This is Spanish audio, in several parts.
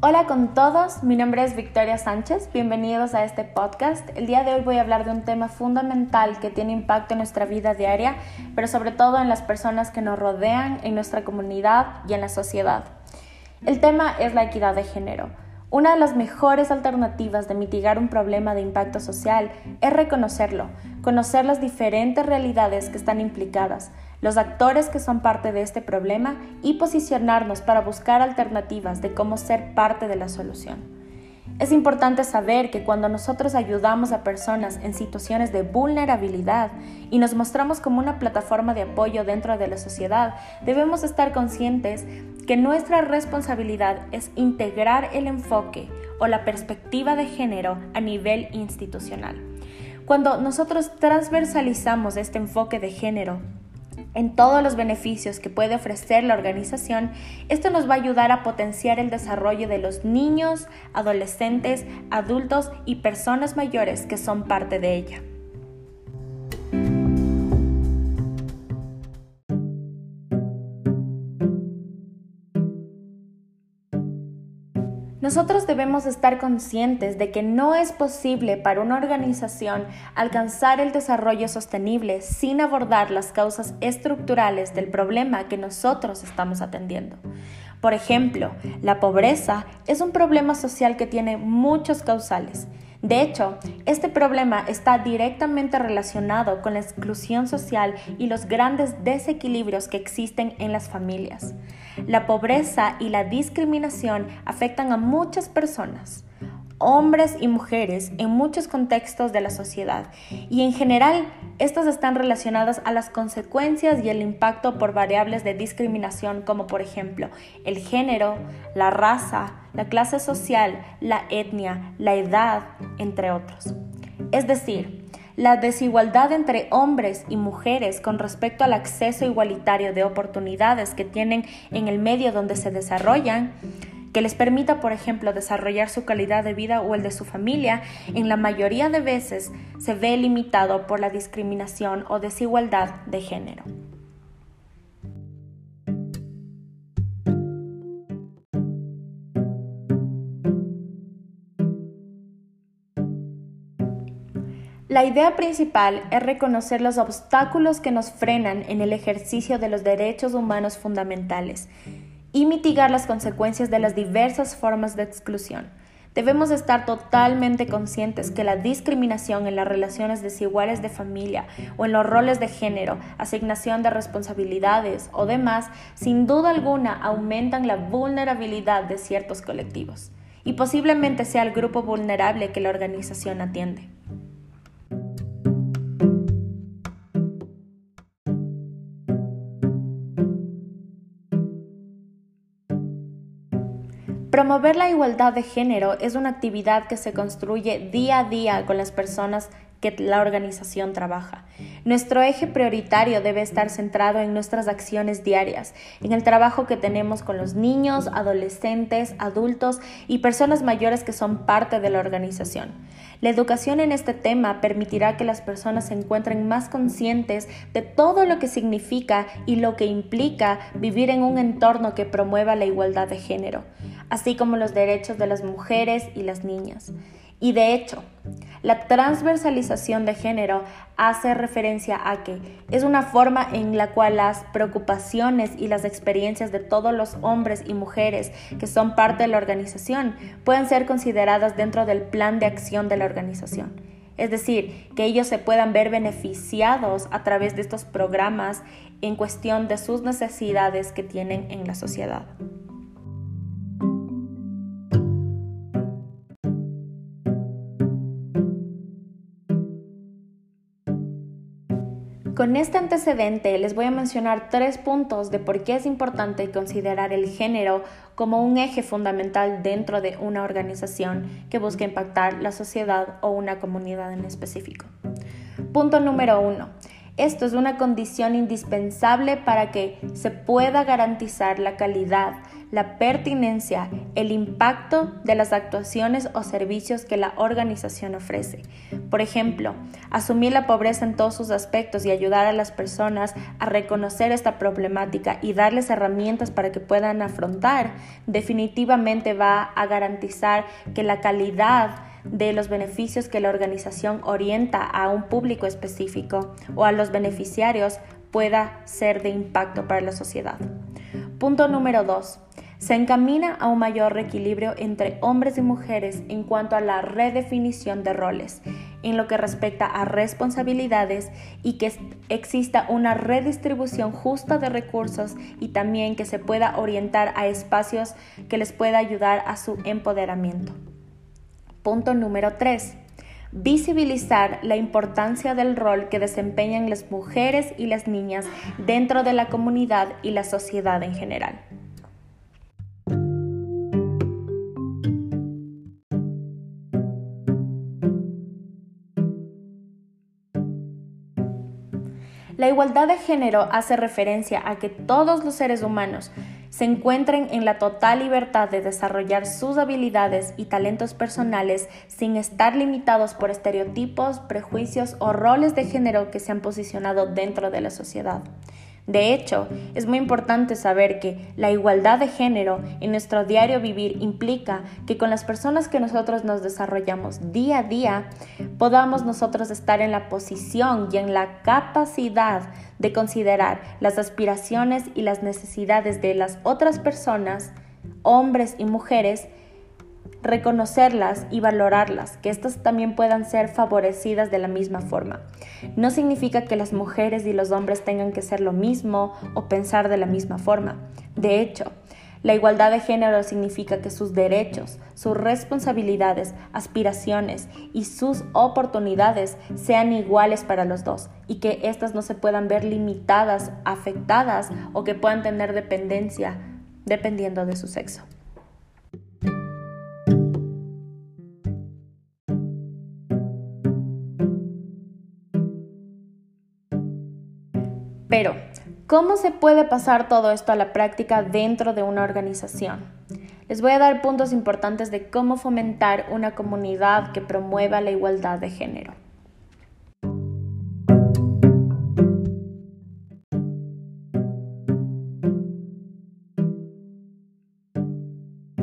Hola con todos, mi nombre es Victoria Sánchez, bienvenidos a este podcast. El día de hoy voy a hablar de un tema fundamental que tiene impacto en nuestra vida diaria, pero sobre todo en las personas que nos rodean, en nuestra comunidad y en la sociedad. El tema es la equidad de género. Una de las mejores alternativas de mitigar un problema de impacto social es reconocerlo, conocer las diferentes realidades que están implicadas, los actores que son parte de este problema y posicionarnos para buscar alternativas de cómo ser parte de la solución. Es importante saber que cuando nosotros ayudamos a personas en situaciones de vulnerabilidad y nos mostramos como una plataforma de apoyo dentro de la sociedad, debemos estar conscientes que nuestra responsabilidad es integrar el enfoque o la perspectiva de género a nivel institucional. Cuando nosotros transversalizamos este enfoque de género en todos los beneficios que puede ofrecer la organización, esto nos va a ayudar a potenciar el desarrollo de los niños, adolescentes, adultos y personas mayores que son parte de ella. Nosotros debemos estar conscientes de que no es posible para una organización alcanzar el desarrollo sostenible sin abordar las causas estructurales del problema que nosotros estamos atendiendo. Por ejemplo, la pobreza es un problema social que tiene muchos causales. De hecho, este problema está directamente relacionado con la exclusión social y los grandes desequilibrios que existen en las familias. La pobreza y la discriminación afectan a muchas personas, hombres y mujeres en muchos contextos de la sociedad y en general estas están relacionadas a las consecuencias y el impacto por variables de discriminación como por ejemplo el género, la raza, la clase social, la etnia, la edad, entre otros. Es decir, la desigualdad entre hombres y mujeres con respecto al acceso igualitario de oportunidades que tienen en el medio donde se desarrollan, que les permita, por ejemplo, desarrollar su calidad de vida o el de su familia, en la mayoría de veces se ve limitado por la discriminación o desigualdad de género. La idea principal es reconocer los obstáculos que nos frenan en el ejercicio de los derechos humanos fundamentales y mitigar las consecuencias de las diversas formas de exclusión. Debemos estar totalmente conscientes que la discriminación en las relaciones desiguales de familia o en los roles de género, asignación de responsabilidades o demás, sin duda alguna aumentan la vulnerabilidad de ciertos colectivos y posiblemente sea el grupo vulnerable que la organización atiende. Promover la igualdad de género es una actividad que se construye día a día con las personas que la organización trabaja. Nuestro eje prioritario debe estar centrado en nuestras acciones diarias, en el trabajo que tenemos con los niños, adolescentes, adultos y personas mayores que son parte de la organización. La educación en este tema permitirá que las personas se encuentren más conscientes de todo lo que significa y lo que implica vivir en un entorno que promueva la igualdad de género así como los derechos de las mujeres y las niñas. Y de hecho, la transversalización de género hace referencia a que es una forma en la cual las preocupaciones y las experiencias de todos los hombres y mujeres que son parte de la organización pueden ser consideradas dentro del plan de acción de la organización. Es decir, que ellos se puedan ver beneficiados a través de estos programas en cuestión de sus necesidades que tienen en la sociedad. Con este antecedente les voy a mencionar tres puntos de por qué es importante considerar el género como un eje fundamental dentro de una organización que busca impactar la sociedad o una comunidad en específico. Punto número uno. Esto es una condición indispensable para que se pueda garantizar la calidad, la pertinencia, el impacto de las actuaciones o servicios que la organización ofrece. Por ejemplo, asumir la pobreza en todos sus aspectos y ayudar a las personas a reconocer esta problemática y darles herramientas para que puedan afrontar, definitivamente va a garantizar que la calidad de los beneficios que la organización orienta a un público específico o a los beneficiarios pueda ser de impacto para la sociedad. Punto número 2. Se encamina a un mayor reequilibrio entre hombres y mujeres en cuanto a la redefinición de roles, en lo que respecta a responsabilidades y que exista una redistribución justa de recursos y también que se pueda orientar a espacios que les pueda ayudar a su empoderamiento. Punto número 3 visibilizar la importancia del rol que desempeñan las mujeres y las niñas dentro de la comunidad y la sociedad en general. La igualdad de género hace referencia a que todos los seres humanos se encuentren en la total libertad de desarrollar sus habilidades y talentos personales sin estar limitados por estereotipos, prejuicios o roles de género que se han posicionado dentro de la sociedad. De hecho, es muy importante saber que la igualdad de género en nuestro diario vivir implica que con las personas que nosotros nos desarrollamos día a día, podamos nosotros estar en la posición y en la capacidad de considerar las aspiraciones y las necesidades de las otras personas, hombres y mujeres, reconocerlas y valorarlas, que éstas también puedan ser favorecidas de la misma forma. No significa que las mujeres y los hombres tengan que ser lo mismo o pensar de la misma forma. De hecho, la igualdad de género significa que sus derechos, sus responsabilidades, aspiraciones y sus oportunidades sean iguales para los dos y que éstas no se puedan ver limitadas, afectadas o que puedan tener dependencia dependiendo de su sexo. Pero, ¿cómo se puede pasar todo esto a la práctica dentro de una organización? Les voy a dar puntos importantes de cómo fomentar una comunidad que promueva la igualdad de género.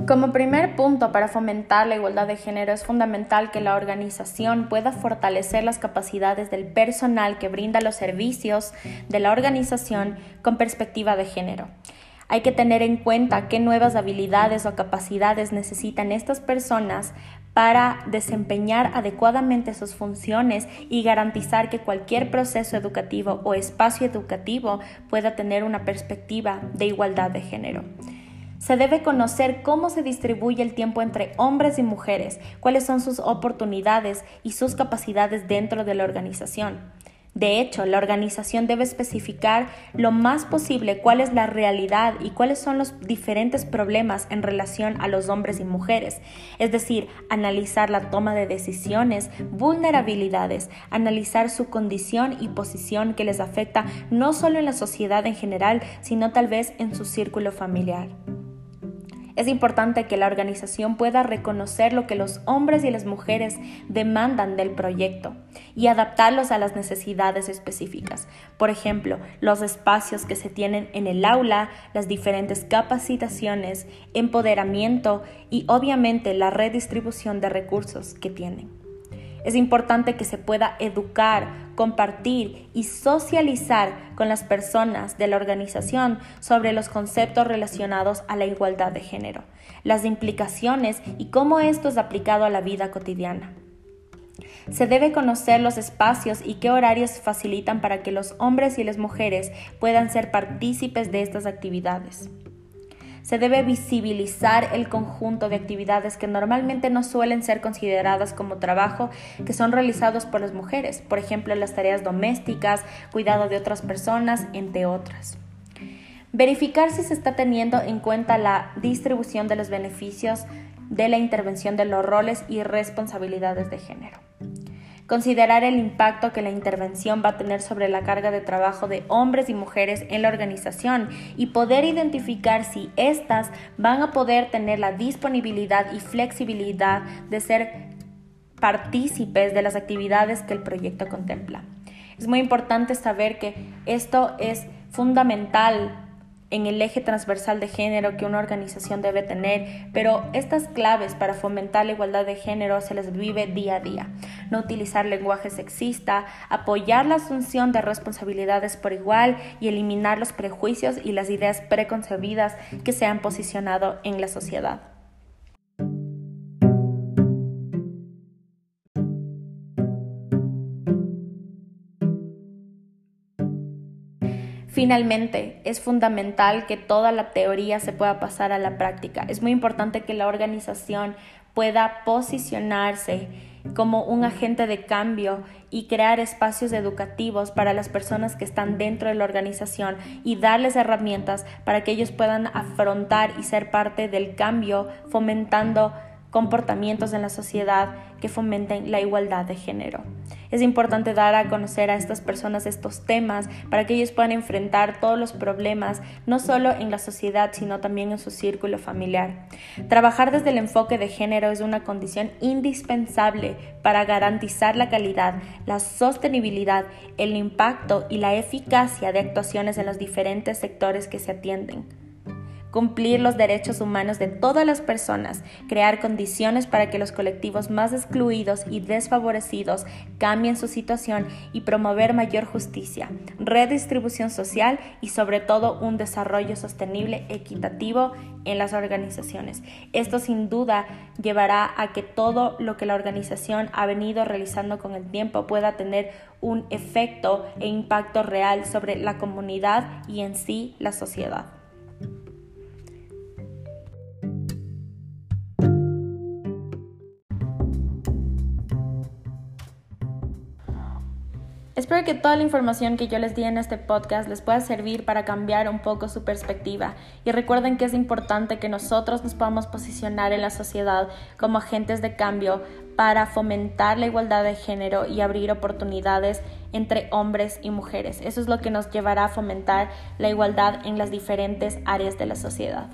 Como primer punto para fomentar la igualdad de género es fundamental que la organización pueda fortalecer las capacidades del personal que brinda los servicios de la organización con perspectiva de género. Hay que tener en cuenta qué nuevas habilidades o capacidades necesitan estas personas para desempeñar adecuadamente sus funciones y garantizar que cualquier proceso educativo o espacio educativo pueda tener una perspectiva de igualdad de género. Se debe conocer cómo se distribuye el tiempo entre hombres y mujeres, cuáles son sus oportunidades y sus capacidades dentro de la organización. De hecho, la organización debe especificar lo más posible cuál es la realidad y cuáles son los diferentes problemas en relación a los hombres y mujeres, es decir, analizar la toma de decisiones, vulnerabilidades, analizar su condición y posición que les afecta no solo en la sociedad en general, sino tal vez en su círculo familiar. Es importante que la organización pueda reconocer lo que los hombres y las mujeres demandan del proyecto y adaptarlos a las necesidades específicas. Por ejemplo, los espacios que se tienen en el aula, las diferentes capacitaciones, empoderamiento y obviamente la redistribución de recursos que tienen. Es importante que se pueda educar, compartir y socializar con las personas de la organización sobre los conceptos relacionados a la igualdad de género, las implicaciones y cómo esto es aplicado a la vida cotidiana. Se debe conocer los espacios y qué horarios facilitan para que los hombres y las mujeres puedan ser partícipes de estas actividades se debe visibilizar el conjunto de actividades que normalmente no suelen ser consideradas como trabajo que son realizados por las mujeres, por ejemplo las tareas domésticas, cuidado de otras personas, entre otras. Verificar si se está teniendo en cuenta la distribución de los beneficios de la intervención de los roles y responsabilidades de género. Considerar el impacto que la intervención va a tener sobre la carga de trabajo de hombres y mujeres en la organización y poder identificar si éstas van a poder tener la disponibilidad y flexibilidad de ser partícipes de las actividades que el proyecto contempla. Es muy importante saber que esto es fundamental en el eje transversal de género que una organización debe tener, pero estas claves para fomentar la igualdad de género se les vive día a día. No utilizar lenguaje sexista, apoyar la asunción de responsabilidades por igual y eliminar los prejuicios y las ideas preconcebidas que se han posicionado en la sociedad. Finalmente, es fundamental que toda la teoría se pueda pasar a la práctica. Es muy importante que la organización pueda posicionarse como un agente de cambio y crear espacios educativos para las personas que están dentro de la organización y darles herramientas para que ellos puedan afrontar y ser parte del cambio fomentando comportamientos en la sociedad que fomenten la igualdad de género. Es importante dar a conocer a estas personas estos temas para que ellos puedan enfrentar todos los problemas, no solo en la sociedad, sino también en su círculo familiar. Trabajar desde el enfoque de género es una condición indispensable para garantizar la calidad, la sostenibilidad, el impacto y la eficacia de actuaciones en los diferentes sectores que se atienden cumplir los derechos humanos de todas las personas, crear condiciones para que los colectivos más excluidos y desfavorecidos cambien su situación y promover mayor justicia, redistribución social y sobre todo un desarrollo sostenible equitativo en las organizaciones. Esto sin duda llevará a que todo lo que la organización ha venido realizando con el tiempo pueda tener un efecto e impacto real sobre la comunidad y en sí la sociedad. Espero que toda la información que yo les di en este podcast les pueda servir para cambiar un poco su perspectiva y recuerden que es importante que nosotros nos podamos posicionar en la sociedad como agentes de cambio para fomentar la igualdad de género y abrir oportunidades entre hombres y mujeres. Eso es lo que nos llevará a fomentar la igualdad en las diferentes áreas de la sociedad.